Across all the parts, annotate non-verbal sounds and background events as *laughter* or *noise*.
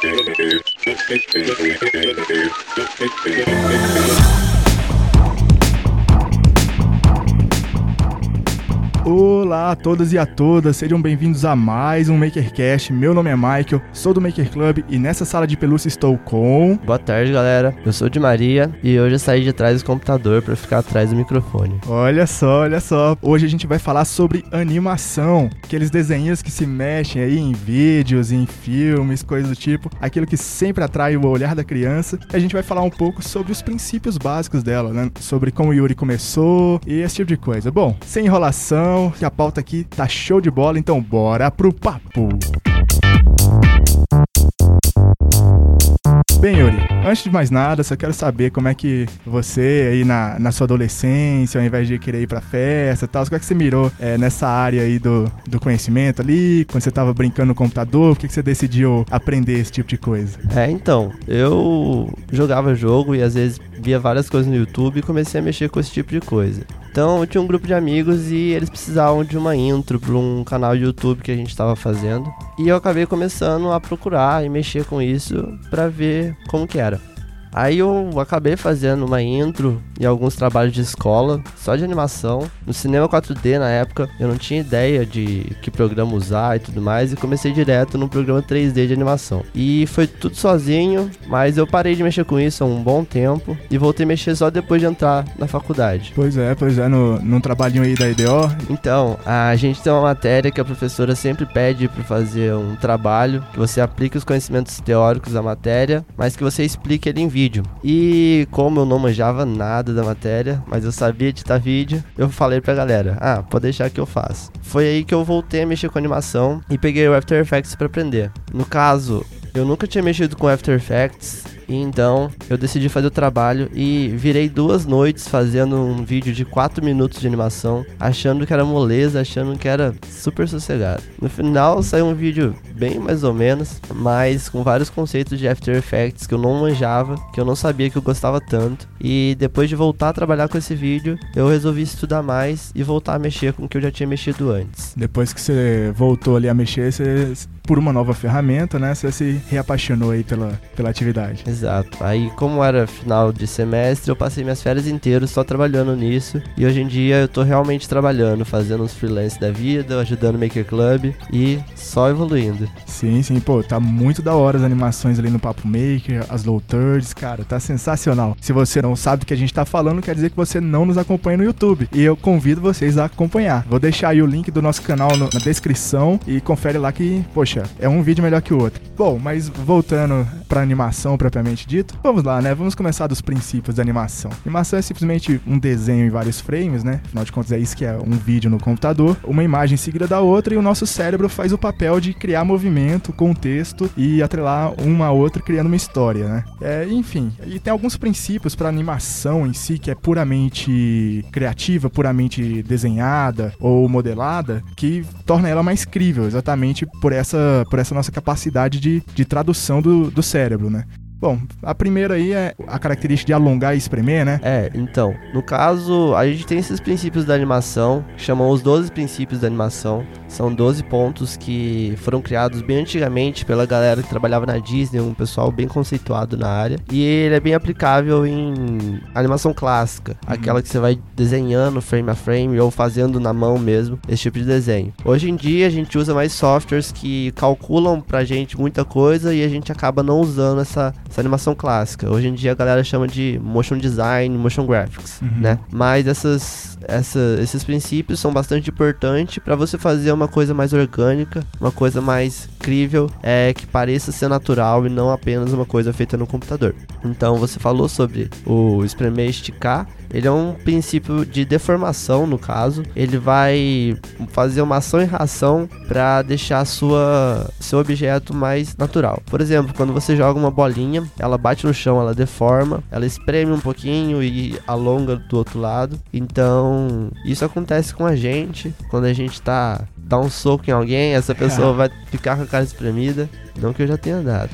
Thank you. Olá a todos e a todas, sejam bem-vindos a mais um MakerCast. Meu nome é Michael, sou do Maker Club e nessa sala de pelúcia estou com. Boa tarde, galera. Eu sou de Maria e hoje eu saí de trás do computador para ficar atrás do microfone. Olha só, olha só. Hoje a gente vai falar sobre animação, aqueles desenhos que se mexem aí em vídeos, em filmes, coisas do tipo, aquilo que sempre atrai o olhar da criança. E a gente vai falar um pouco sobre os princípios básicos dela, né? Sobre como o Yuri começou e esse tipo de coisa. Bom, sem enrolação que a pauta aqui tá show de bola, então bora pro papo. Bem, Yuri, antes de mais nada, só quero saber como é que você aí na, na sua adolescência, ao invés de querer ir pra festa e tal, como é que você mirou é, nessa área aí do, do conhecimento ali, quando você tava brincando no computador, por que, que você decidiu aprender esse tipo de coisa? É, então, eu jogava jogo e às vezes via várias coisas no YouTube e comecei a mexer com esse tipo de coisa. Então eu tinha um grupo de amigos e eles precisavam de uma intro para um canal de YouTube que a gente estava fazendo. E eu acabei começando a procurar e mexer com isso para ver como que era. Aí eu acabei fazendo uma intro e alguns trabalhos de escola, só de animação. No cinema 4D na época, eu não tinha ideia de que programa usar e tudo mais, e comecei direto no programa 3D de animação. E foi tudo sozinho, mas eu parei de mexer com isso há um bom tempo e voltei a mexer só depois de entrar na faculdade. Pois é, pois é, no, num trabalhinho aí da IDO. Então, a gente tem uma matéria que a professora sempre pede para fazer um trabalho, que você aplique os conhecimentos teóricos da matéria, mas que você explique ele em vídeo vídeo. E como eu não manjava nada da matéria, mas eu sabia editar vídeo, eu falei pra galera: ah, pode deixar que eu faço. Foi aí que eu voltei a mexer com animação e peguei o After Effects para aprender. No caso, eu nunca tinha mexido com After Effects e então eu decidi fazer o trabalho e virei duas noites fazendo um vídeo de 4 minutos de animação, achando que era moleza, achando que era super sossegado. No final saiu um vídeo bem mais ou menos, mas com vários conceitos de After Effects que eu não manjava, que eu não sabia que eu gostava tanto. E depois de voltar a trabalhar com esse vídeo, eu resolvi estudar mais e voltar a mexer com o que eu já tinha mexido antes. Depois que você voltou ali a mexer, você por uma nova ferramenta, né? Você se reapaixonou aí pela, pela atividade. Exato. Aí, como era final de semestre, eu passei minhas férias inteiras só trabalhando nisso. E hoje em dia eu tô realmente trabalhando, fazendo uns freelance da vida, ajudando o Maker Club e só evoluindo. Sim, sim, pô, tá muito da hora as animações ali no Papo Maker, as low thirds, cara, tá sensacional. Se você não sabe do que a gente tá falando, quer dizer que você não nos acompanha no YouTube. E eu convido vocês a acompanhar. Vou deixar aí o link do nosso canal no, na descrição e confere lá que, poxa, é um vídeo melhor que o outro. Bom, mas voltando pra animação propriamente dito, vamos lá, né? Vamos começar dos princípios da animação. Animação é simplesmente um desenho em vários frames, né? Afinal de contas, é isso que é um vídeo no computador, uma imagem seguida da outra e o nosso cérebro faz o papel de criar movimento, contexto e atrelar uma a outra criando uma história, né? É, enfim, e tem alguns princípios para animação em si que é puramente criativa, puramente desenhada ou modelada, que torna ela mais crível, exatamente por essa, por essa nossa capacidade de, de tradução do, do cérebro, né? Bom, a primeira aí é a característica de alongar e espremer, né? É, então, no caso, a gente tem esses princípios da animação, que chamam os 12 princípios da animação. São 12 pontos que foram criados bem antigamente pela galera que trabalhava na Disney, um pessoal bem conceituado na área. E ele é bem aplicável em animação clássica, uhum. aquela que você vai desenhando frame a frame ou fazendo na mão mesmo, esse tipo de desenho. Hoje em dia a gente usa mais softwares que calculam pra gente muita coisa e a gente acaba não usando essa essa animação clássica. Hoje em dia a galera chama de motion design, motion graphics, uhum. né? Mas essas, essa, esses princípios são bastante importantes para você fazer uma coisa mais orgânica, uma coisa mais crível, é que pareça ser natural e não apenas uma coisa feita no computador. Então você falou sobre o espremer esticar ele é um princípio de deformação, no caso. Ele vai fazer uma ação e reação para deixar sua, seu objeto mais natural. Por exemplo, quando você joga uma bolinha, ela bate no chão, ela deforma, ela espreme um pouquinho e alonga do outro lado. Então, isso acontece com a gente quando a gente está dar um soco em alguém, essa *laughs* pessoa vai ficar com a cara espremida. Não que eu já tenha dado.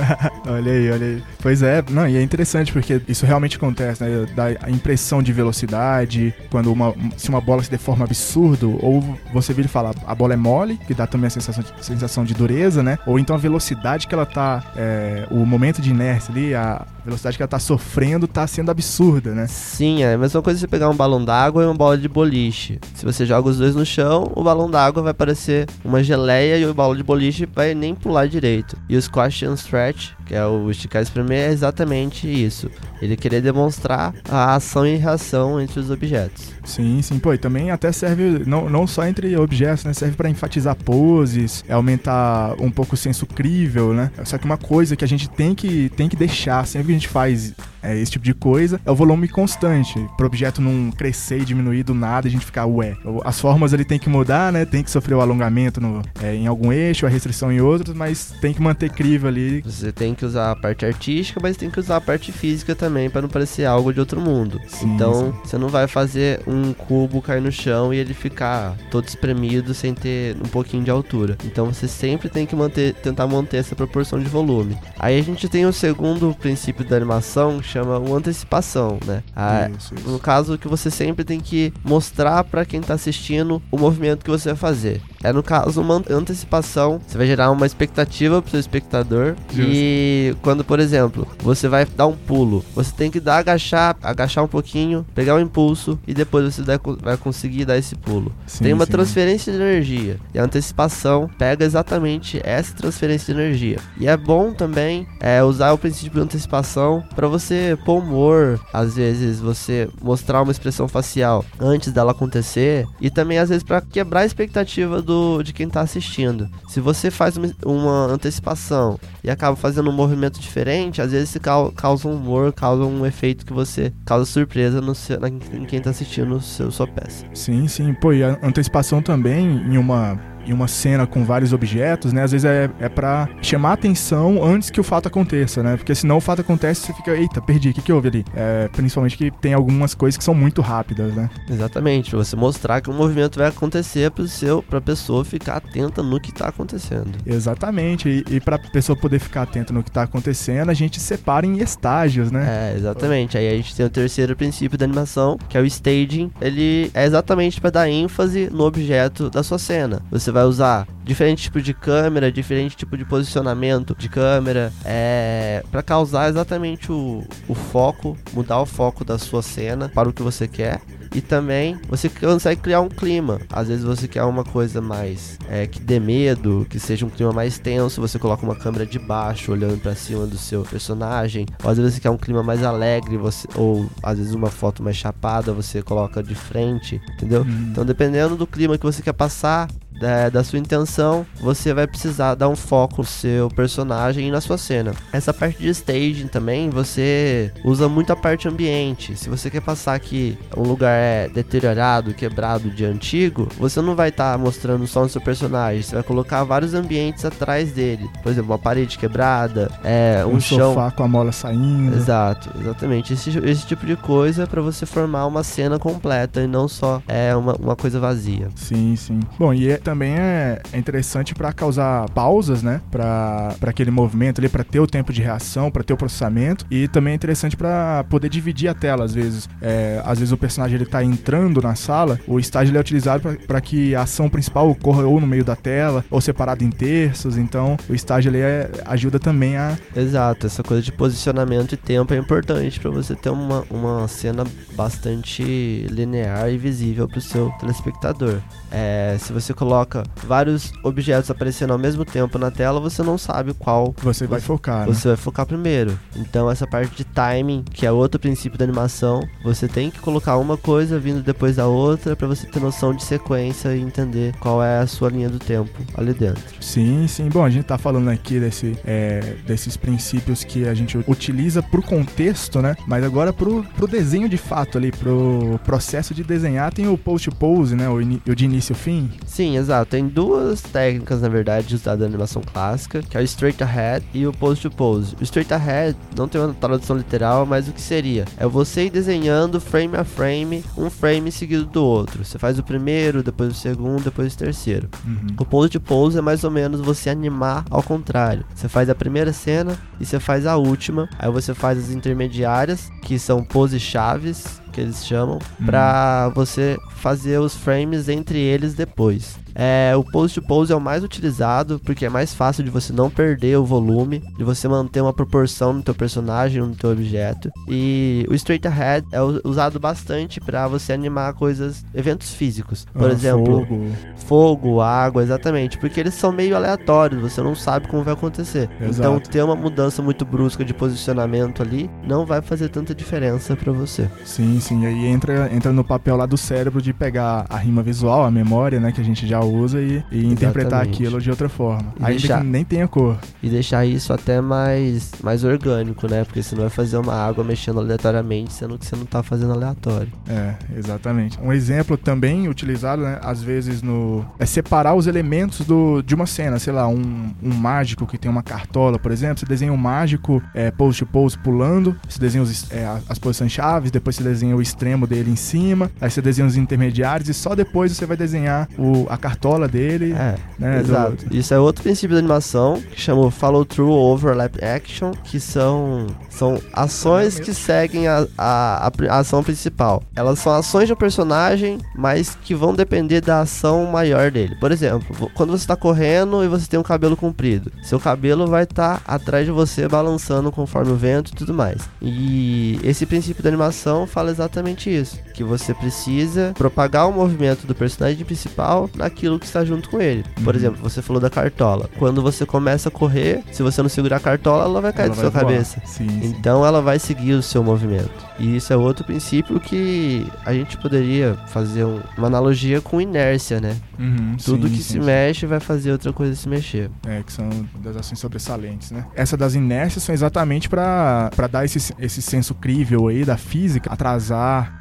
*laughs* olha aí, olha aí. Pois é, não, e é interessante porque isso realmente acontece, né? Dá a impressão de velocidade, quando uma, se uma bola se deforma absurdo, ou você vira e fala, a bola é mole, que dá também a sensação de, sensação de dureza, né? Ou então a velocidade que ela tá, é, o momento de inércia ali, a velocidade que ela tá sofrendo tá sendo absurda, né? Sim, é a mesma coisa você pegar um balão d'água e uma bola de boliche. Se você joga os dois no chão, o balão d'água vai parecer uma geleia e o balão de boliche vai nem pular direito. E o squash and stretch, que é o esticar e espremer, é exatamente isso. Ele querer demonstrar a ação e reação entre os objetos. Sim, sim, pô, e também até serve não, não só entre objetos, né? Serve para enfatizar poses, é aumentar um pouco o senso crível, né? Só que uma coisa que a gente tem que, tem que deixar sempre que a gente faz é, esse tipo de coisa, é o volume constante, para o objeto não crescer e diminuir do nada e a gente ficar, ué. As formas ele tem que mudar, né? Tem que sofrer o alongamento no, é, em algum eixo, a restrição em outros, mas tem que manter crível ali. Você tem que usar a parte artística, mas tem que usar a parte física também para não parecer algo de outro mundo. Sim, então, sim. você não vai fazer um cubo cair no chão e ele ficar todo espremido sem ter um pouquinho de altura. Então, você sempre tem que manter, tentar manter essa proporção de volume. Aí a gente tem o segundo princípio da animação, chama o antecipação, né? A, isso, isso. No caso que você sempre tem que mostrar para quem tá assistindo o movimento que você vai fazer. É no caso uma antecipação, você vai gerar uma expectativa pro seu espectador Justo. e quando, por exemplo, você vai dar um pulo, você tem que dar agachar, agachar um pouquinho, pegar o um impulso e depois você vai conseguir dar esse pulo. Sim, tem uma sim. transferência de energia e a antecipação pega exatamente essa transferência de energia. E é bom também é, usar o princípio de antecipação para você pôr humor, às vezes você mostrar uma expressão facial antes dela acontecer e também às vezes para quebrar a expectativa do de quem tá assistindo. Se você faz uma, uma antecipação e acaba fazendo um movimento diferente, às vezes causa um humor, causa um efeito que você causa surpresa no seu, na, em quem tá assistindo seu, sua peça. Sim, sim. Pô, e a antecipação também em uma em uma cena com vários objetos, né? Às vezes é, é para chamar atenção antes que o fato aconteça, né? Porque senão o fato acontece e você fica, eita, perdi, o que, que houve ali? É, principalmente que tem algumas coisas que são muito rápidas, né? Exatamente, você mostrar que o movimento vai acontecer pro seu, pra pessoa ficar atenta no que tá acontecendo. Exatamente, e, e pra pessoa poder ficar atenta no que tá acontecendo, a gente separa em estágios, né? É, exatamente. Aí a gente tem o terceiro princípio da animação, que é o staging. Ele é exatamente para dar ênfase no objeto da sua cena. Você vai usar diferente tipo de câmera, diferente tipo de posicionamento de câmera, é, para causar exatamente o, o foco, mudar o foco da sua cena para o que você quer. E também você consegue criar um clima. Às vezes você quer uma coisa mais é, que dê medo, que seja um clima mais tenso. Você coloca uma câmera de baixo olhando para cima do seu personagem. Ou às vezes você quer um clima mais alegre, você, ou às vezes uma foto mais chapada, você coloca de frente, entendeu? Uhum. Então dependendo do clima que você quer passar, da, da, sua intenção, você vai precisar dar um foco no seu personagem e na sua cena. Essa parte de staging também, você usa muito a parte ambiente. Se você quer passar que um lugar é deteriorado, quebrado de antigo, você não vai estar tá mostrando só o seu personagem, você vai colocar vários ambientes atrás dele. Por exemplo, uma parede quebrada, é, um, um chão... sofá com a mola saindo. Exato, exatamente. Esse, esse tipo de coisa para você formar uma cena completa e não só é uma, uma coisa vazia. Sim, sim. Bom, e é também é, é interessante para causar pausas, né? Para aquele movimento ali, para ter o tempo de reação, para ter o processamento. E também é interessante para poder dividir a tela, às vezes. É, às vezes o personagem ele tá entrando na sala, o estágio é utilizado para que a ação principal ocorra ou no meio da tela, ou separado em terços. Então o estágio ele é, ajuda também a. Exato, essa coisa de posicionamento e tempo é importante para você ter uma, uma cena bastante linear e visível para o seu telespectador. É, se você coloca vários objetos aparecendo ao mesmo tempo na tela, você não sabe qual você vai focar. Você né? vai focar primeiro. Então essa parte de timing, que é outro princípio da animação, você tem que colocar uma coisa vindo depois da outra para você ter noção de sequência e entender qual é a sua linha do tempo ali dentro. Sim, sim. Bom, a gente tá falando aqui desse, é, desses princípios que a gente utiliza pro contexto, né? Mas agora pro, pro desenho de fato ali, pro processo de desenhar, tem o post-pose, né? O, o de início início fim? Sim, exato. Tem duas técnicas, na verdade, usadas na animação clássica, que é o straight ahead e o pose to pose. O straight ahead não tem uma tradução literal, mas o que seria? É você ir desenhando frame a frame, um frame seguido do outro. Você faz o primeiro, depois o segundo, depois o terceiro. Uhum. O pose to pose é mais ou menos você animar ao contrário. Você faz a primeira cena e você faz a última. Aí você faz as intermediárias, que são pose chaves, que eles chamam, Uhum. pra você fazer os frames entre eles depois. É, o pose to pose é o mais utilizado porque é mais fácil de você não perder o volume, de você manter uma proporção no teu personagem, no teu objeto. E o straight ahead é usado bastante pra você animar coisas, eventos físicos. Por Ah, exemplo, fogo. fogo, água, exatamente, porque eles são meio aleatórios, você não sabe como vai acontecer. Então Exato. ter uma mudança muito brusca de posicionamento ali não vai fazer tanta diferença pra você. Sim, sim. Aí entra, entra no papel lá do cérebro de pegar a rima visual, a memória, né, que a gente já usa e, e interpretar aquilo de outra forma. E Ainda deixar- que nem tenha cor. E deixar isso até mais, mais orgânico, né? Porque você não vai fazer uma água mexendo aleatoriamente, sendo que você não tá fazendo aleatório. É, exatamente. Um exemplo também utilizado, né, às vezes no é separar os elementos do, de uma cena, sei lá, um, um mágico que tem uma cartola, por exemplo, você desenha um mágico é, pose pulando, você desenha os, é, as posições chaves, depois você desenha o extremo dele em cima, aí você desenha os intermediários e só depois você vai desenhar o, a cartola dele, É, né, do- exato. Isso é outro princípio da animação que chama Follow Through Overlap Action, que são, são ações que seguem a, a, a ação principal. Elas são ações de um personagem, mas que vão depender da ação maior dele. Por exemplo, quando você tá correndo e você tem um cabelo comprido, seu cabelo vai estar atrás de você balançando conforme o vento e tudo mais. E esse princípio da animação fala exatamente isso, que você precisa propagar o movimento do personagem principal naquilo que está junto com ele. Por Uhum. exemplo, você falou da cartola. Quando você começa a correr, se você não segurar a cartola, ela vai cair ela da sua voar. cabeça. Sim, sim. Então ela vai seguir o seu movimento. E isso é outro princípio que a gente poderia fazer um- uma analogia com inércia, né? Uhum, Tudo sim, que se mexe vai fazer outra coisa se mexer. É, que são das ações sobressalentes, né? Essa das inércias são exatamente pra dar esse, esse senso crível aí da física, atrasar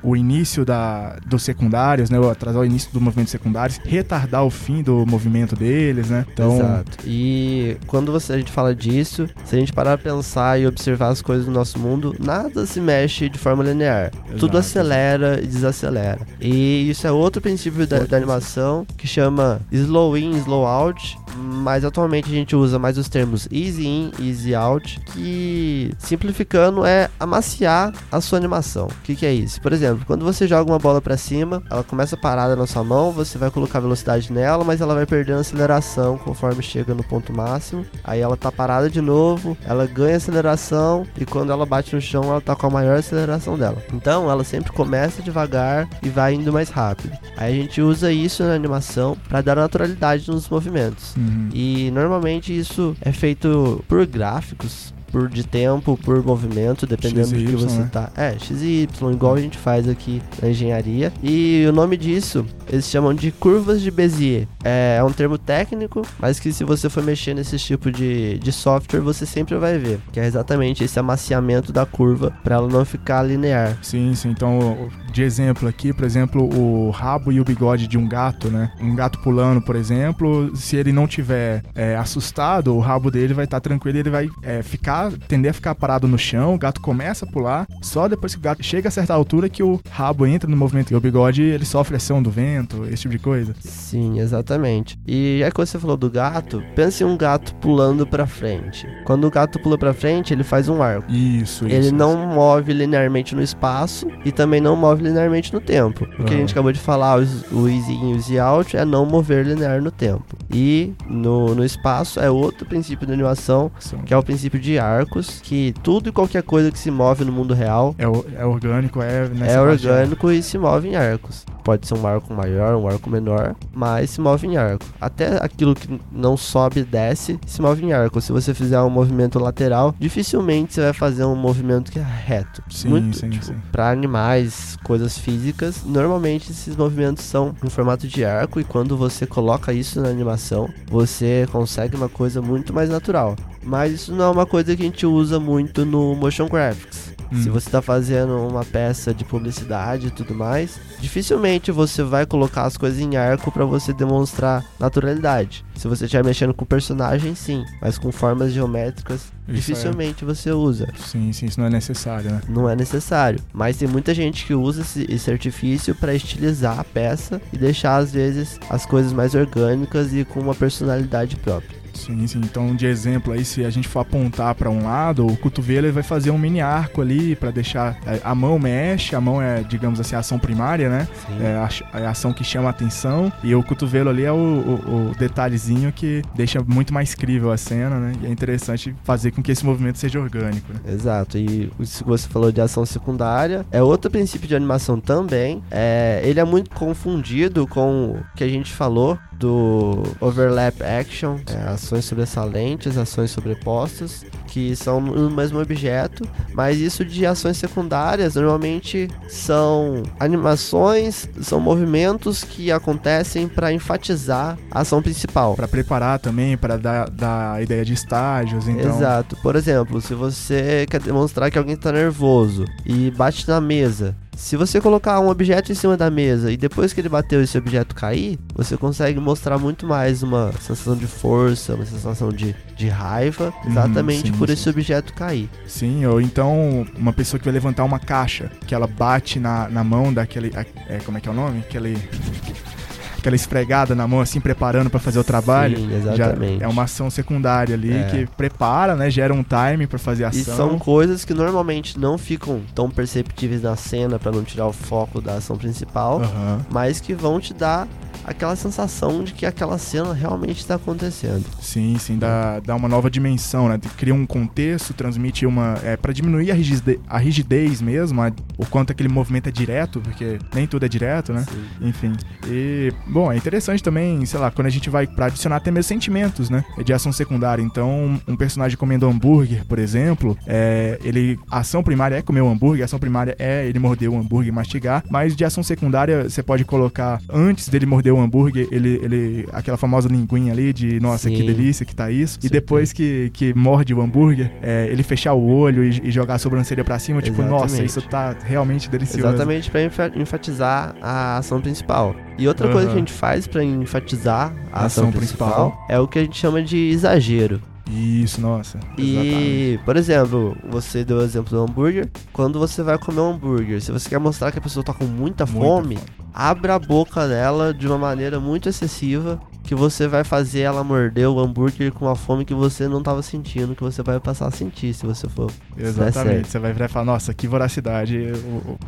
o início da, dos secundários, né? Ou atrasar o início dos movimentos secundários, retardar o fim do movimento deles, né? Então, Exato. E quando você, a gente fala disso, se a gente parar pra pensar e observar as coisas do nosso mundo, nada se mexe de forma linear. Tudo Exato. acelera e desacelera. E isso é outro princípio da, da animação que chama slow in, slow out. Mas atualmente a gente usa mais os termos easy in, easy out, que simplificando é amaciar a sua animação. O que, que é isso? Por exemplo, quando você joga uma bola pra cima, ela começa parada na sua mão, você vai colocar velocidade nela, mas ela vai perdendo aceleração conforme chega no ponto máximo. Aí ela tá parada de novo, ela ganha aceleração e quando ela bate no chão, ela tá com a maior aceleração dela. Então ela sempre começa devagar e vai indo mais rápido. Aí a gente usa isso na animação para dar naturalidade nos movimentos. uhum. E normalmente isso é feito por gráficos, por de tempo, por movimento, dependendo do que XY, você né? tá. É, X e Y, igual a gente faz aqui na engenharia. E o nome disso, eles chamam de curvas de Bézier. É, é um termo técnico, mas que se você for mexer nesse tipo de, de software, você sempre vai ver. Que é exatamente esse amaciamento da curva para ela não ficar linear. Sim, sim. Então, de exemplo aqui, por exemplo, o rabo e o bigode de um gato, né? Um gato pulando, por exemplo, se ele não tiver é, assustado, o rabo dele vai estar tranquilo, ele vai é, ficar, tender a ficar parado no chão, o gato começa a pular, só depois que o gato chega a certa altura que o rabo entra no movimento. E o bigode, ele sofre ação do vento, esse tipo de coisa. Sim, exatamente. E já que você falou do gato, pense em um gato pulando pra frente. Quando o gato pula pra frente, ele faz um arco. Isso, isso. Ele não move linearmente no espaço e também não move linearmente no tempo. O que a Ah. gente acabou de falar, o s- o easy in e easy out, é não mover linear no tempo. E no, no espaço é outro princípio da animação, São- que é o princípio de arcos, que tudo e qualquer coisa que se move no mundo real É, é orgânico, é é parte, orgânico e se move em arcos. Pode ser um arco maior, um arco menor, mas se move em arco. Até aquilo que não sobe e desce se move em arco. Se você fizer um movimento lateral, dificilmente você vai fazer um movimento que é reto. Sim, Muito, sim, tipo, sim. Para animais, coisas físicas, normalmente esses movimentos são em formato de arco e quando você coloca isso na animação, você consegue uma coisa muito mais natural. Mas isso não é uma coisa que a gente usa muito no motion graphics. Se você está fazendo uma peça de publicidade e tudo mais, dificilmente você vai colocar as coisas em arco para você demonstrar naturalidade. Se você estiver mexendo com personagem, sim, mas com formas geométricas, Isso dificilmente você usa. Sim, sim, isso não é necessário, né? Não é necessário. Mas tem muita gente que usa esse, esse artifício para estilizar a peça e deixar, às vezes, as coisas mais orgânicas e com uma personalidade própria. Sim, sim. Então, de exemplo aí, se a gente for apontar para um lado, o cotovelo ele vai fazer um mini arco ali para deixar é, a mão mexe, a mão é, digamos assim, a ação primária, né? Sim. É a, é a ação que chama a atenção e o cotovelo ali é o, o- o detalhezinho que deixa muito mais crível a cena, né? E é interessante fazer com que esse movimento seja orgânico, né? Exato, e isso que você falou de ação secundária é outro princípio de animação também. É, ele é muito confundido com o que a gente falou do overlap action, é, ações sobressalentes, ações sobrepostas, que são no mesmo objeto, mas isso de ações secundárias normalmente são animações, são movimentos que acontecem para enfatizar a ação principal. Para preparar também, para dar, dar a ideia de estágios, então. Exato. Por exemplo, se você quer demonstrar que alguém está nervoso e bate na mesa, se você colocar um objeto em cima da mesa e depois que ele bateu esse objeto cair, você consegue mostrar muito mais uma sensação de força, uma sensação de, de raiva, Uhum, exatamente sim, por esse objeto cair. Sim, ou então uma pessoa que vai levantar uma caixa, que ela bate na, na mão daquele. É, como é que é o nome? Aquele. Aquela esfregada na mão, assim, preparando para fazer o trabalho. Sim, Já exatamente. é uma ação secundária ali É. que prepara, né? Gera um time para fazer a E ação. são coisas que normalmente não ficam tão perceptíveis na cena para não tirar o foco da ação principal, Aham. mas que vão te dar aquela sensação de que aquela cena realmente está acontecendo. Sim, sim, dá, dá uma nova dimensão, né? Cria um contexto, transmite uma. É, para diminuir a rigidez, a rigidez mesmo, a- o quanto aquele movimento é direto, porque nem tudo é direto, né? Enfim. E, bom, é interessante também, sei lá, quando a gente vai pra adicionar até mesmo sentimentos, né? De ação secundária. Então, um personagem comendo hambúrguer, por exemplo, é, ele. A ação primária é comer o hambúrguer, a ação primária é ele morder o hambúrguer e mastigar, mas de ação secundária você pode colocar antes dele morder o hambúrguer, ele. ele aquela famosa linguinha ali de nossa, que Sim. delícia que tá isso. E depois que, que morde o hambúrguer, é, ele fechar o olho e, e jogar a sobrancelha pra cima, tipo, nossa, Exatamente. isso tá realmente delicioso. Exatamente para enfatizar a ação principal. E outra coisa Aham. que a gente faz para enfatizar a A ação, ação principal, principal. é o que a gente chama de exagero. Isso, nossa. Exatamente. E, por exemplo, você deu o exemplo do hambúrguer. Quando você vai comer um hambúrguer, se você quer mostrar que a pessoa tá com muita, Muita fome, fome. Abra a boca dela de uma maneira muito excessiva. Que você vai fazer ela morder o hambúrguer com uma fome que você não tava sentindo, que você vai passar a sentir se você for. Exatamente. Você vai virar e falar, nossa, que voracidade.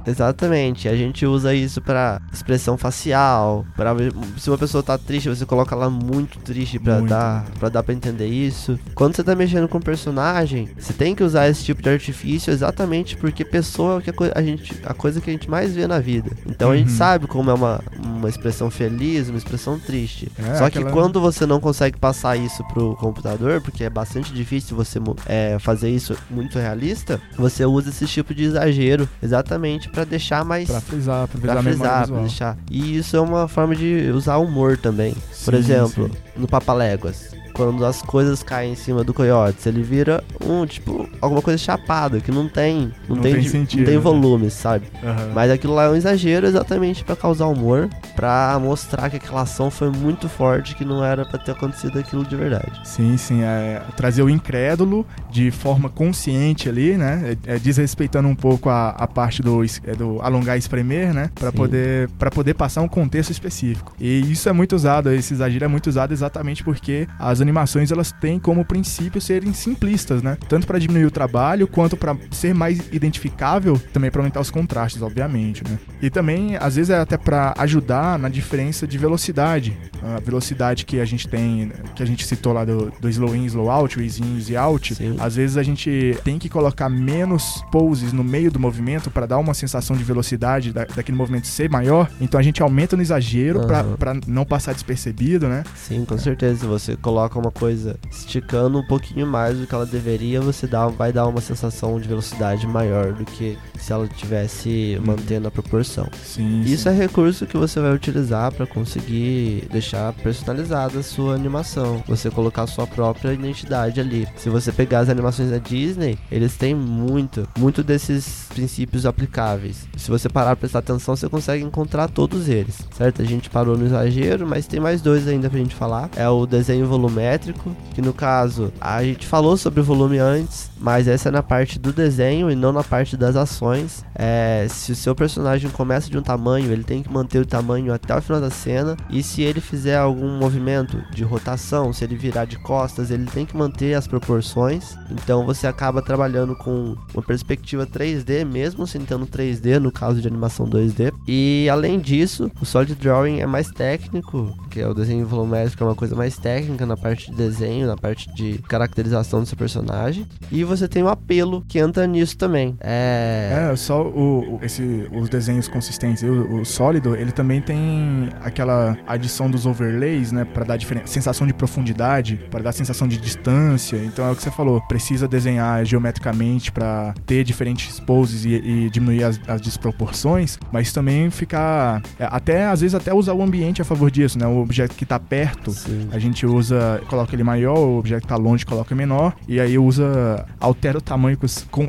Exatamente, a gente usa isso pra expressão facial, para se uma pessoa tá triste, você coloca ela muito triste pra Muito. dar, para dar para entender isso. Quando você tá mexendo com um personagem, você tem que usar esse tipo de artifício exatamente porque pessoa é o que a, gente, a coisa que a gente mais vê na vida. Então a gente Uhum. sabe como é uma, uma expressão feliz, uma expressão triste. É, Só aquela- que quando você não consegue passar isso pro computador, porque é bastante difícil você é, fazer isso muito realista, você usa esse tipo de exagero exatamente pra deixar mais Pra frisar, pra Pra frisar a memória frisar, pra deixar. E isso é uma forma de usar humor também. Por Sim, exemplo, sim. No Papaléguas. Quando as coisas caem em cima do coiote, ele vira um, tipo, alguma coisa chapada, que não tem. Não, Não tem, tem sentido, Não tem né? volume, sabe? Aham. Mas aquilo lá é um exagero exatamente pra causar humor, pra mostrar que aquela ação foi muito forte, que não era pra ter acontecido aquilo de verdade. Sim, sim, é trazer o incrédulo de forma consciente ali, né? É, é desrespeitando um pouco a, a parte do, é, do alongar e espremer, né? Sim. poder, pra poder passar um contexto específico. E isso é muito usado, esse exagero é muito usado exatamente porque as animações elas têm como princípio serem simplistas, né? Tanto pra diminuir o trabalho quanto pra ser mais identificável, também pra aumentar os contrastes, obviamente, né? E também, às vezes, é até pra ajudar na diferença de velocidade. A velocidade que a gente tem, que a gente citou lá do, do slow in, slow out, easy in, easy out, Sim. às vezes a gente tem que colocar menos poses no meio do movimento pra dar uma sensação de velocidade da, daquele movimento ser maior. Então a gente aumenta no exagero Aham. pra não passar despercebido, né? Sim, com certeza. Se você coloca uma coisa esticando um pouquinho mais do que ela deveria, você dá, vai dar uma sensação de velocidade maior do que se ela tivesse Uhum. mantendo a proporção. Sim, Isso sim. é recurso que você vai utilizar para conseguir deixar personalizada a sua animação, você colocar a sua própria identidade ali. Se você pegar as animações da Disney, eles têm muito, muito desses princípios aplicáveis. Se você parar prestar atenção, você consegue encontrar todos eles, certo? A gente parou no exagero, mas tem mais dois ainda pra gente falar. É o desenho volumétrico, que no caso, a gente falou sobre o volume antes, mas essa é na parte do desenho e não na parte das ações. É, se o seu personagem começa de um tamanho, ele tem que manter o tamanho até o final da cena. E se ele fizer algum movimento de rotação, se ele virar de costas, ele tem que manter as proporções. Então você acaba trabalhando com uma perspectiva 3D, mesmo sem tendo 3D no caso de animação 2D. E além disso, o Solid Drawing é mais técnico, que é o desenho volumétrico, é uma coisa mais técnica na parte de desenho, na parte de caracterização do seu personagem. E você tem o apelo que entra nisso também. É. É, só o, esse, os desenhos consistentes. O, o sólido, ele também tem aquela adição dos overlays, né? Pra dar sensação de profundidade, pra dar sensação de distância. Então é o que você falou, precisa desenhar geometricamente pra ter diferentes poses e, e diminuir as, as desproporções, mas também ficar. é, até, às vezes, até usar o ambiente a favor disso, né? O objeto que tá perto. Sim. A gente usa, coloca ele maior, o objeto que tá longe coloca menor, e aí usa, altera o tamanho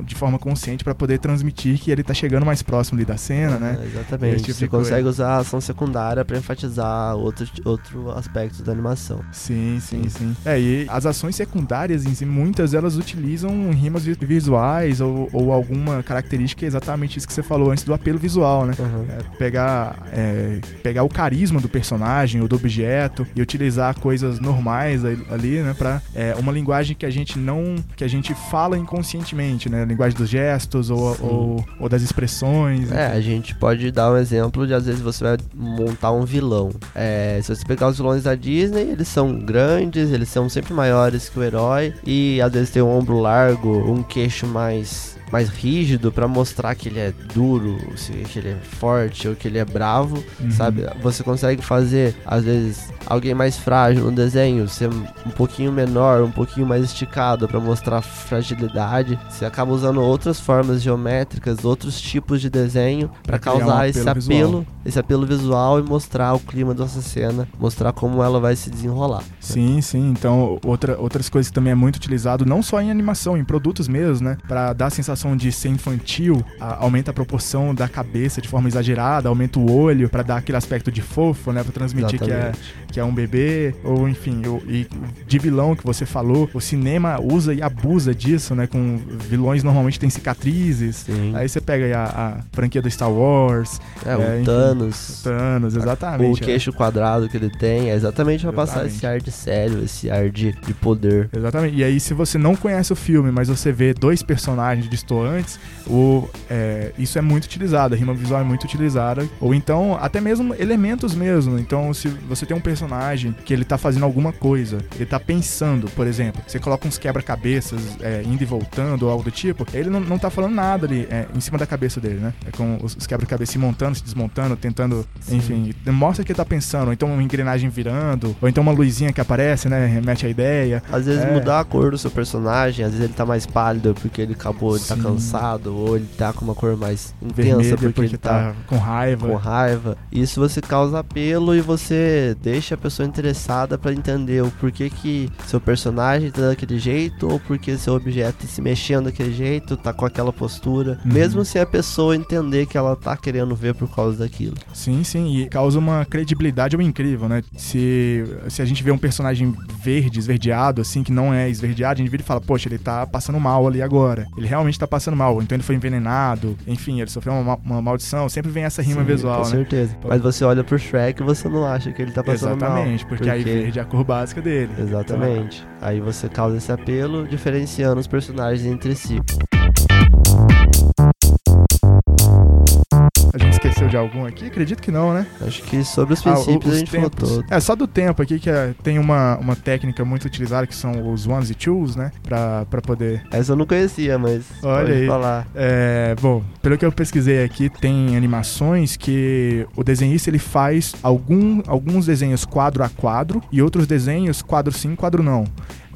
de forma consciente pra poder transmitir que ele tá chegando mais próximo ali da cena, né? É, exatamente. Tipo Você de coisa. consegue usar a ação secundária pra enfatizar outro, outro aspecto da animação. Sim, sim, sim. É, e as ações secundárias em si, muitas elas utilizam rimas vi- visuais ou, ou alguma característica, é exatamente isso que você falou antes do apelo visual, né? É, pegar, é, pegar o carisma do personagem ou do objeto e utilizar coisas normais ali, né, para uma linguagem que a gente não, que a gente fala inconscientemente, né, linguagem dos gestos ou, ou, ou das expressões. É, a gente pode dar um exemplo de às vezes você vai montar um vilão. É, se você pegar os vilões da Disney, eles são grandes, eles são sempre maiores que o herói e às vezes tem um ombro largo, um queixo mais mais rígido pra mostrar que ele é duro, que ele é forte ou que ele é bravo, Uhum. sabe? Você consegue fazer às vezes alguém mais frágil no desenho ser um pouquinho menor, um pouquinho mais esticado pra mostrar fragilidade. Você acaba usando outras formas geométricas, outros tipos de desenho Pra criar um causar esse apelo visual. apelo, esse apelo visual e mostrar o clima dessa cena, mostrar como ela vai se desenrolar. Sim, sim. Então, outra, outras coisas que também é muito utilizado, não só em animação, em produtos mesmo, né? Pra dar a sensação de ser infantil, a- aumenta a proporção da cabeça de forma exagerada, aumenta o olho pra dar aquele aspecto de fofo, né? Pra transmitir que é, que é um bebê, ou enfim, o- e de vilão que você falou, o cinema usa e abusa disso, né? Com vilões normalmente têm cicatrizes. Sim. Aí você pega a, a franquia do Star Wars, é, o é, enfim, Thanos. Thanos, exatamente. O é. queixo quadrado que ele tem é exatamente pra passar Exatamente. esse ar de sério, esse ar de, de poder. Exatamente. E aí, se você não conhece o filme, mas você vê dois personagens distantes, o, é, isso é muito utilizado. A rima visual é muito utilizada. Ou então, até mesmo elementos mesmo. Então, se você tem um personagem que ele tá fazendo alguma coisa, ele tá pensando, por exemplo, você coloca uns quebra-cabeças é, indo e voltando ou algo do tipo, ele não, não tá falando nada ali é, em cima da cabeça dele, né? É com os, os quebra-cabeças se montando, se desmontando, tentando, Sim. enfim, mostra que ele tá pensando. Ou então uma engrenagem virando, ou então uma luzinha que aparece, né? Remete à ideia. Às vezes É. mudar a cor do seu personagem, às vezes ele tá mais pálido porque ele acabou, ele tá cansado, ou ele tá com uma cor mais intensa vermelho porque, porque, ele tá tá com raiva. com raiva. Isso você causa apelo e você deixa a pessoa interessada pra entender o porquê que seu personagem tá daquele jeito ou porque seu objeto tá se mexendo daquele jeito, tá com aquela postura, Uhum. mesmo sem a pessoa entender que ela tá querendo ver por causa daquilo. Sim, sim, e causa uma credibilidade incrível, né? Se, se a gente vê um personagem verde, esverdeado, assim, que não é esverdeado, a gente vira e fala, poxa, ele tá passando mal ali agora. Ele realmente tá passando mal, então ele foi envenenado, enfim, ele sofreu uma, ma- uma maldição, sempre vem essa rima Sim, visual, com né? certeza. Mas você olha pro Shrek e você não acha que ele tá passando mal. Exatamente, porque, aí verde é a cor básica dele. Exatamente. Aí você causa esse apelo, diferenciando os personagens entre si. Esqueceu de algum aqui? Acredito que não, né? Acho que sobre os Ah, princípios os a gente falou tempos. todo. É, só do tempo aqui, que é- tem uma, uma técnica muito utilizada, que são os ones e twos, né? Pra, pra poder Essa eu não conhecia, mas Olha aí. falar. É, bom, pelo que eu pesquisei aqui, tem animações que o desenhista ele faz algum, alguns desenhos quadro a quadro e outros desenhos quadro sim, quadro não.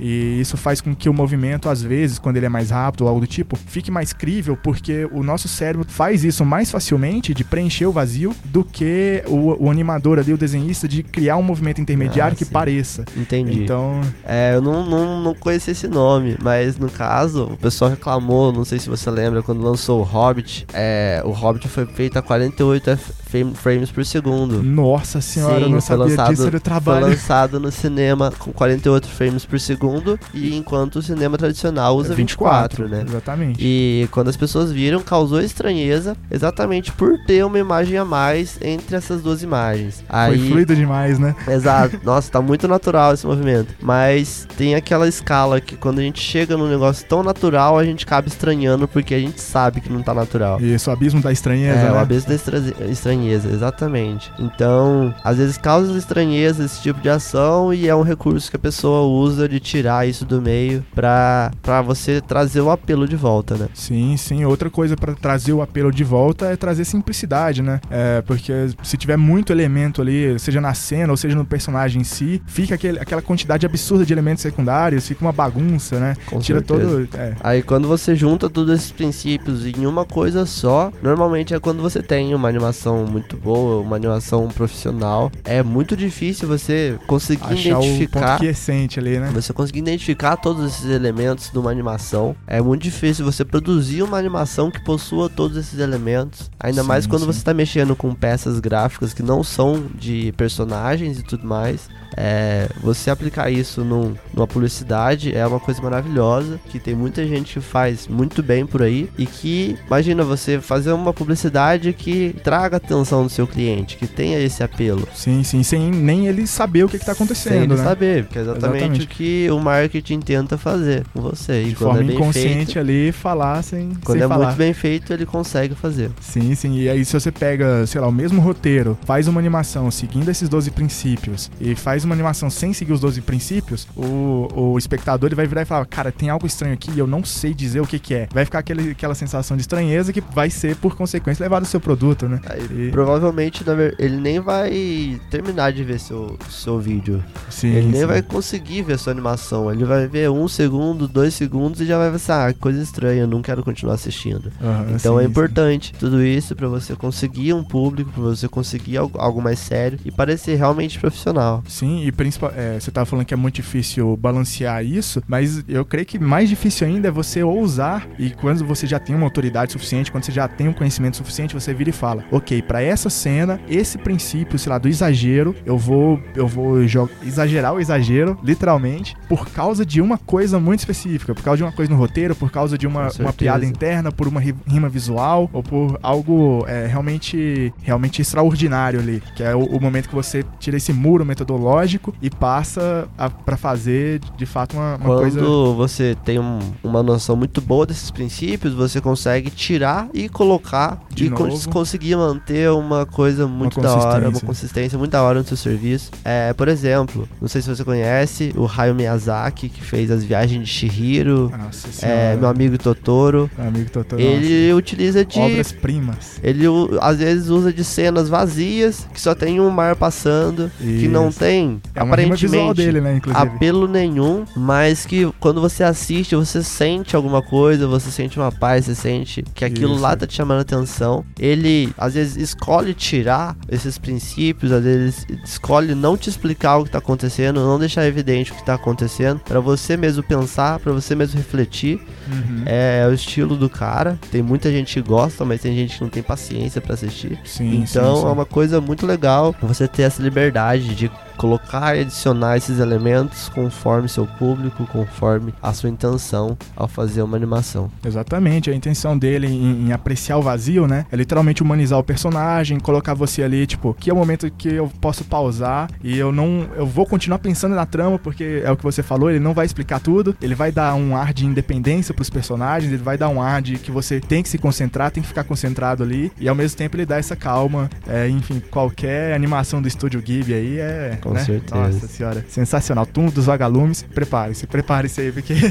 E isso faz com que o movimento, às vezes, quando ele é mais rápido ou algo do tipo, fique mais crível, porque o nosso cérebro faz isso mais facilmente de preencher o vazio do que o, o animador ali, o desenhista, de criar um movimento intermediário Ah, que sim. pareça. Entendi. Então, É, eu não, não, não conhecia esse nome, mas no caso, o pessoal reclamou, não sei se você lembra, quando lançou o Hobbit, é, o Hobbit foi feito a 48 F- frame- frames por segundo. nossa senhora, eu Sim, não foi sabia lançado- disso, era o Foi trabalho. lançado no cinema com 48 frames por segundo, e enquanto o cinema tradicional usa 24, né? Exatamente. E quando as pessoas viram, causou estranheza, exatamente por ter uma imagem a mais entre essas duas imagens. Foi Aí, fluido demais, né? Exato. *laughs* Nossa, tá muito natural esse movimento. Mas tem aquela escala que quando a gente chega num negócio tão natural, a gente acaba estranhando porque a gente sabe que não tá natural. Isso, o abismo da estranheza, É, né? o abeço da estra- estranheza, exatamente. Então, às vezes causa estranheza esse tipo de ação e é um recurso que a pessoa usa de tirar isso do meio pra, pra você trazer o apelo de volta, né? Sim, sim. Outra coisa pra trazer o apelo de volta é trazer simplicidade, né? É, porque se tiver muito elemento ali, seja na cena ou seja no personagem em si, fica aquele, aquela quantidade absurda de elementos secundários, fica uma bagunça, né? Com Tira certeza. todo. É, Aí quando você junta todos esses princípios em uma coisa só, normalmente é quando você tem uma animação muito boa, uma animação profissional. É muito difícil você conseguir achar o identificar. ponto quiescente ali, né? Você conseguir identificar todos esses elementos de uma animação. É muito difícil você produzir uma animação que possua todos esses elementos. Ainda Sim, mais quando sim. você está mexendo com peças gráficas que não são de personagens e tudo mais. É, você aplicar isso num- numa publicidade é uma coisa maravilhosa. Que tem muita gente que faz muito bem por aí. E que, imagina você fazer uma publicidade que traga atenção do seu cliente, que tenha esse apelo. Sim, sim, sem nem ele saber o que, que tá Sem acontecendo, ele né? saber, porque é exatamente, Exatamente. o que o marketing tenta fazer com você. De quando forma é inconsciente feito, ali, falar sem, quando sem é falar. muito bem feito, ele consegue fazer. Sim, sim. E aí, se você pega, sei lá, o mesmo roteiro, faz uma animação seguindo esses 12 princípios e faz uma animação sem seguir os 12 princípios, o, o espectador ele vai virar e falar: Cara, tem algo estranho aqui e eu não sei dizer o que, que é. Vai ficar aquele, aquela sensação de estranheza que vai ser, por consequência, levado ao seu produto, né? Aí, E- Provavelmente ele nem vai terminar de ver seu, seu vídeo. Sim, ele nem sim. vai conseguir ver sua animação. Ele vai ver um segundo, dois segundos e já vai pensar, ah, coisa estranha, não quero continuar assistindo. Aham, Então sim, é importante tudo isso pra você conseguir um público, pra você conseguir algo, algo mais sério e parecer realmente profissional. Sim, e principal, é, você tava falando que é muito difícil balancear isso, mas eu creio que mais difícil ainda é você ousar e quando você já tem uma autoridade suficiente, quando você já tem um conhecimento suficiente, você vira e fala: "OK, pra essa cena, esse princípio, sei lá, do exagero, eu vou eu vou exagerar o exagero, literalmente, por causa de uma coisa muito específica, por causa de uma coisa no roteiro, por causa de uma, uma piada interna, por uma ri- rima visual ou por algo é, realmente realmente extraordinário ali, que é o, o momento que você tira esse muro metodológico e passa para fazer de fato uma, uma Quando coisa você tem um- uma noção muito boa desses princípios, você consegue tirar e colocar De e novo. conseguir manter uma coisa muito da hora, uma consistência. muito da hora no seu serviço. É, por exemplo, não sei se você conhece o Hayao Miyazaki, que fez as viagens de Shihiro, Nossa é, meu amigo Totoro. meu amigo Totoro, Ele utiliza de obras primas. ele às vezes usa de cenas vazias, que só tem um mar passando, que não Isso. Tem é aparentemente dele, né, apelo nenhum, mas que quando você assiste, você sente alguma coisa, você sente uma paz, você sente que aquilo Isso. lá tá te chamando atenção. Ele às vezes escolhe tirar esses princípios, às vezes escolhe não te explicar o que tá acontecendo, não deixar evidente o que tá acontecendo, pra você mesmo pensar, pra você mesmo refletir. Uhum. É o estilo do cara. Tem muita gente que gosta, mas tem gente que não tem paciência pra assistir. Sim, Então sim, sim. é uma coisa muito legal você ter essa liberdade de colocar e adicionar esses elementos conforme seu público, conforme a sua intenção ao fazer uma animação. Exatamente, a intenção dele em, em apreciar o vazio, né? É literalmente humanizar o personagem, colocar você ali, tipo, que é o momento que eu posso pausar e eu não. Eu vou continuar pensando na trama, porque é o que você falou, ele não vai explicar tudo, ele vai dar um ar de independência pros personagens, ele vai dar um ar de que você tem que se concentrar, tem que ficar concentrado ali, e ao mesmo tempo ele dá essa calma. É, enfim, qualquer animação do estúdio Ghibli aí é. Com né? certeza. Nossa senhora, sensacional. Túmulo dos Vagalumes, prepare-se, prepare-se aí, porque. *laughs*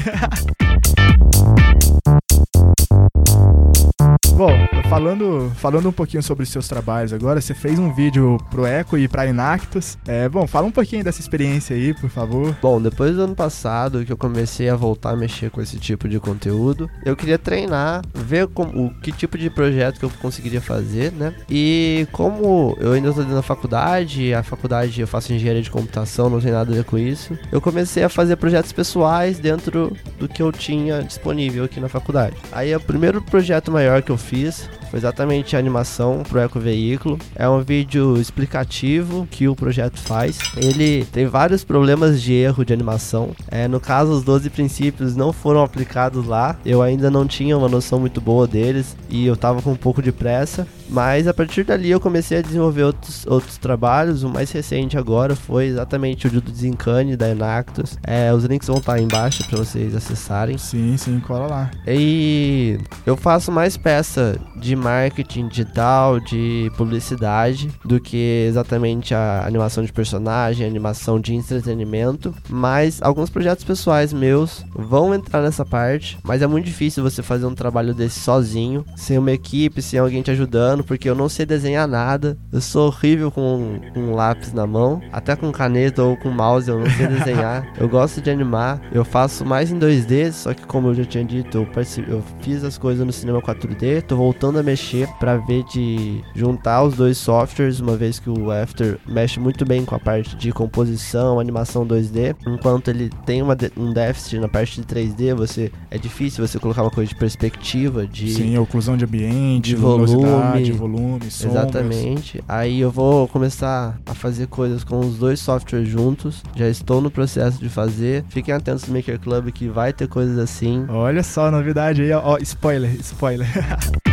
Bom, falando, falando um pouquinho sobre os seus trabalhos agora, você fez um vídeo pro Echo e pra Inactus. É, bom, fala um pouquinho dessa experiência aí, por favor. Bom, depois do ano passado que eu comecei a voltar a mexer com esse tipo de conteúdo, eu queria treinar, ver como, o que tipo de projeto que eu conseguiria fazer, né? E como eu ainda estou dentro da faculdade, a faculdade eu faço engenharia de computação, não tem nada a ver com isso, eu comecei a fazer projetos pessoais dentro do que eu tinha disponível aqui na faculdade. Aí o primeiro projeto maior que eu fiz foi exatamente a animação pro Eco Veículo. É um vídeo explicativo que o projeto faz. Ele tem vários problemas de erro de animação. É, no caso, os 12 princípios não foram aplicados lá. Eu ainda não tinha uma noção muito boa deles e eu tava com um pouco de pressa. Mas a partir dali eu comecei a desenvolver outros, outros trabalhos. O mais recente agora foi exatamente o do Desencane da Enactus. É, os links vão estar aí embaixo para vocês acessarem. Sim, sim, cola lá. E eu faço mais peça de marketing digital, de publicidade, do que exatamente a animação de personagem, animação de entretenimento. Mas alguns projetos pessoais meus vão entrar nessa parte. Mas é muito difícil você fazer um trabalho desse sozinho, sem uma equipe, sem alguém te ajudando, porque eu não sei desenhar nada. Eu sou horrível com, com um lápis na mão, até com caneta ou com mouse eu não sei desenhar. *laughs* eu gosto de animar, eu faço mais em 2D, só que como eu já tinha dito, eu, eu fiz as coisas no cinema 4D, tô voltando a mexer para ver de juntar os dois softwares, uma vez que o After mexe muito bem com a parte de composição, animação 2D, enquanto ele tem uma, um déficit na parte de 3D, você é difícil você colocar uma coisa de perspectiva, de Sim, oclusão de ambiente, de volume, de volume, sombras. Exatamente. Aí eu vou começar a fazer coisas com os dois softwares juntos. Já estou no processo de fazer. Fiquem atentos no Maker Club que vai ter coisas assim. Olha só, novidade aí, ó, spoiler, spoiler. *laughs*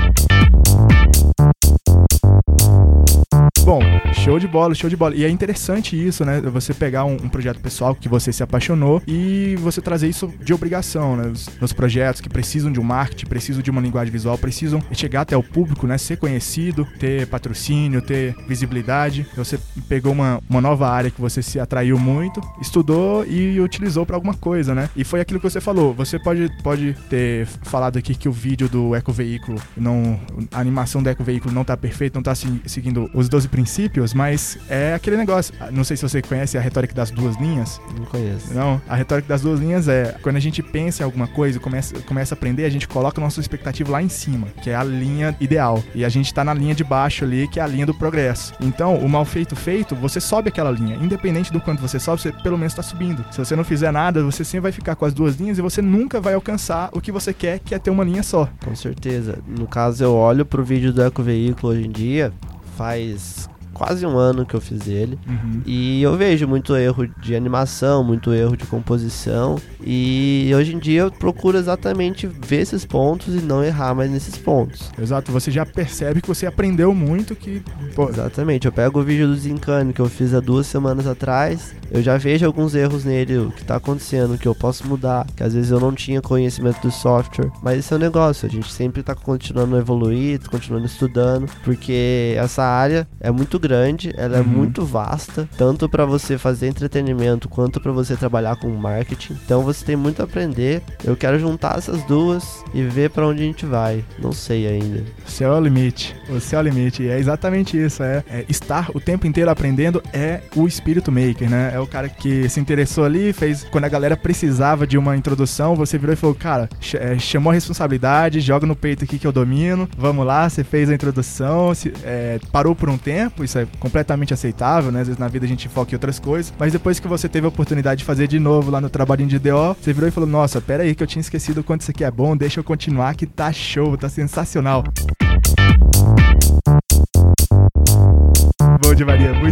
show de bola, show de bola. E é interessante isso, né? Você pegar um, um, projeto pessoal que você se apaixonou e você trazer isso de obrigação, né? Os, os, projetos que precisam de um marketing, precisam de uma linguagem visual, precisam chegar até o público, né? Ser conhecido, ter patrocínio, ter visibilidade. Você pegou uma, uma nova área que você se atraiu muito, estudou e utilizou para alguma coisa, né? E foi aquilo que você falou. Você pode, pode ter falado aqui que o vídeo do Eco Veículo, não, a animação do Eco Veículo não tá perfeita, não tá se, seguindo os 12 princípios, mas é aquele negócio. Não sei se você conhece a retórica das duas linhas. Não conheço. Não, a retórica das duas linhas é quando a gente pensa em alguma coisa e começa, começa a aprender, a gente coloca a nossa expectativa lá em cima, que é a linha ideal. E a gente tá na linha de baixo ali, que é a linha do progresso. Então, o mal feito feito, você sobe aquela linha. Independente do quanto você sobe, você pelo menos tá subindo. Se você não fizer nada, você sempre vai ficar com as duas linhas e você nunca vai alcançar o que você quer, que é ter uma linha só. Com certeza. No caso, eu olho pro vídeo do Eco Veículo hoje em dia, faz quase um ano que eu fiz ele. Uhum. E eu vejo muito erro de animação, muito erro de composição. E hoje em dia eu procuro exatamente ver esses pontos e não errar mais nesses pontos. Exato, você já percebe que você aprendeu muito que. Pô... Exatamente, eu pego o vídeo do Zincane que eu fiz há duas semanas atrás, eu já vejo alguns erros nele, o que tá acontecendo, que eu posso mudar, que às vezes eu não tinha conhecimento do software. Mas esse é o um negócio, a gente sempre tá continuando a evoluir, continuando estudando, porque essa área é muito grande, ela é Uhum. muito vasta, tanto para você fazer entretenimento quanto para você trabalhar com marketing. Então você tem muito a aprender. Eu quero juntar essas duas e ver para onde a gente vai. Não sei ainda. O céu é o limite. O céu é o limite. E é exatamente isso. É, é estar o tempo inteiro aprendendo é o espírito maker, né? É o cara que se interessou ali, fez. Quando a galera precisava de uma introdução, você virou e falou: Cara, ch- é, chamou a responsabilidade, joga no peito aqui que eu domino. Vamos lá, você fez a introdução, se- é, parou por um tempo, isso é completamente aceitável, né? Às vezes na vida a gente foca em outras coisas. Mas depois que você teve a oportunidade de fazer de novo lá no trabalhinho de DO, você virou e falou: Nossa, pera aí que eu tinha esquecido o quanto isso aqui é bom, deixa eu continuar que tá show, tá sensacional.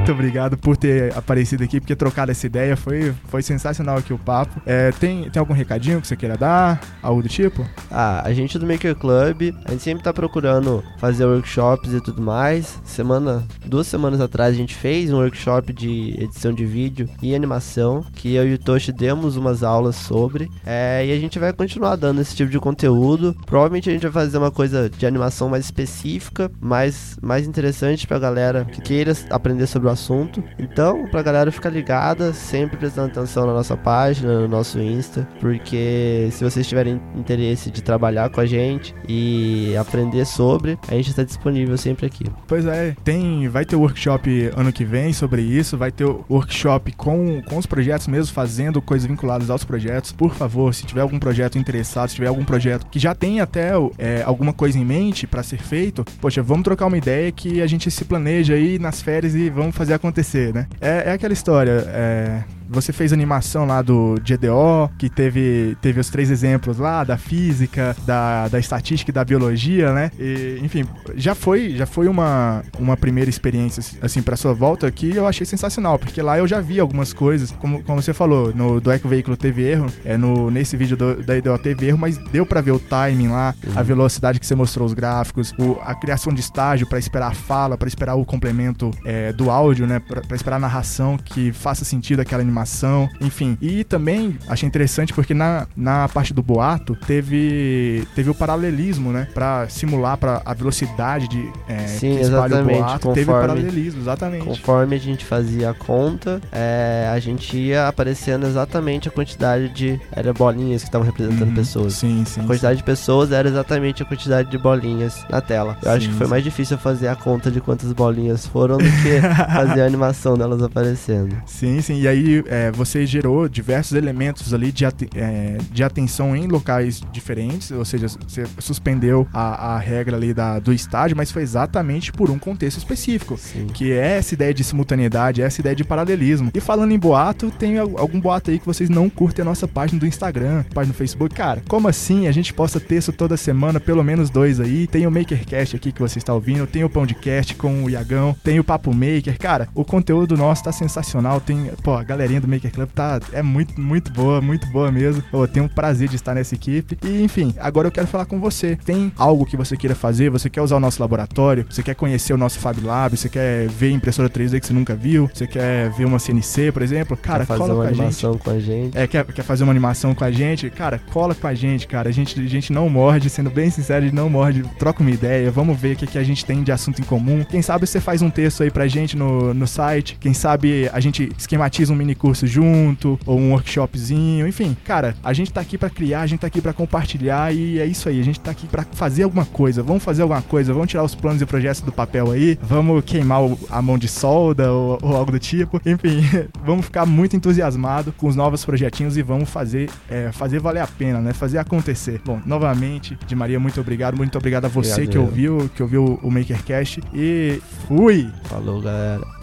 Muito obrigado por ter aparecido aqui, porque trocado essa ideia foi, foi sensacional aqui o papo. É, tem, tem algum recadinho que você queira dar? Algo do tipo? Ah, a gente do Maker Club, a gente sempre tá procurando fazer workshops e tudo mais. Semana, duas semanas atrás a gente fez um workshop de edição de vídeo e animação, que eu e o Toshi demos umas aulas sobre. É, e a gente vai continuar dando esse tipo de conteúdo. Provavelmente a gente vai fazer uma coisa de animação mais específica, mais, mais interessante pra galera que queira aprender sobre o assunto. Então, pra galera ficar ligada, sempre prestando atenção na nossa página, no nosso Insta, porque se vocês tiverem interesse de trabalhar com a gente e aprender sobre, a gente está disponível sempre aqui. Pois é, tem, vai ter workshop ano que vem sobre isso, vai ter workshop com, com os projetos mesmo, fazendo coisas vinculadas aos projetos. Por favor, se tiver algum projeto interessado, se tiver algum projeto que já tem até é, alguma coisa em mente para ser feito, poxa, vamos trocar uma ideia que a gente se planeja aí nas férias e vamos fazer acontecer, né? É, é aquela história, é você fez animação lá do GDO, que teve, teve os três exemplos lá, da física, da, da estatística e da biologia, né? E, enfim, já foi, já foi uma, uma primeira experiência, assim, pra sua volta que eu achei sensacional, porque lá eu já vi algumas coisas, como, como você falou, no, do Eco Veículo teve erro, é, no, nesse vídeo do, da IDO teve erro, mas deu para ver o timing lá, uhum. a velocidade que você mostrou os gráficos, o, a criação de estágio para esperar a fala, para esperar o complemento é, do áudio, né? Pra, esperar a narração que faça sentido aquela animação animação, enfim. E também achei interessante porque na, na parte do boato teve, teve o paralelismo, né? Pra simular pra a velocidade de é, Sim, que espalha o boato. Conforme, teve paralelismo, exatamente. Conforme a gente fazia a conta, é, a gente ia aparecendo exatamente a quantidade de. Era bolinhas que estavam representando uhum, pessoas. Sim, sim. A quantidade sim. de pessoas era exatamente a quantidade de bolinhas na tela. Eu sim, acho que foi mais difícil fazer a conta de quantas bolinhas foram do que *laughs* fazer a animação delas aparecendo. Sim, sim. E aí é, você gerou diversos elementos ali de, é, de atenção em locais diferentes, ou seja, você suspendeu a, a regra ali da, do estágio, mas foi exatamente por um contexto específico, Sim. que é essa ideia de simultaneidade, essa ideia de paralelismo. E falando em boato, tem algum boato aí que vocês não curtem a nossa página do Instagram, página do Facebook. Cara, como assim a gente possa ter isso toda semana, pelo menos dois aí? Tem o MakerCast aqui que você está ouvindo, tem o Pãodcast com o Iagão, tem o Papo Maker. Cara, o conteúdo nosso tá sensacional, tem, pô, a galerinha do Maker Club tá, é muito, muito boa, muito boa mesmo. Eu tenho um prazer de estar nessa equipe. E, enfim, agora eu quero falar com você. Tem algo que você queira fazer? Você quer usar o nosso laboratório? Você quer conhecer o nosso Fab Lab? Você quer ver impressora 3D que você nunca viu? Você quer ver uma CNC, por exemplo? Cara, quer cola com a animação gente. com a gente. É, quer, quer fazer uma animação com a gente? Cara, cola com a gente, cara. A gente, a gente não morde, sendo bem sincero, a gente não morde. Troca uma ideia, vamos ver o que, que a gente tem de assunto em comum. Quem sabe você faz um texto aí pra gente no, no site. Quem sabe a gente esquematiza um mini curso junto, ou um workshopzinho, enfim. Cara, a gente tá aqui para criar, a gente tá aqui para compartilhar e é isso aí. A gente tá aqui para fazer alguma coisa. Vamos fazer alguma coisa, vamos tirar os planos e projetos do papel aí, vamos queimar a mão de solda ou, ou algo do tipo. Enfim, *laughs* vamos ficar muito entusiasmado com os novos projetinhos e vamos fazer, é, fazer valer a pena, né? Fazer acontecer. Bom, novamente, de Maria, muito obrigado. Muito obrigado a você obrigado, que ouviu, que ouviu o MakerCast e fui! Falou, galera.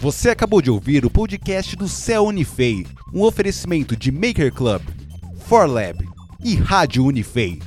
Você acabou de ouvir o podcast do Céu Unifei, um oferecimento de Maker Club, ForLab e Rádio Unifei.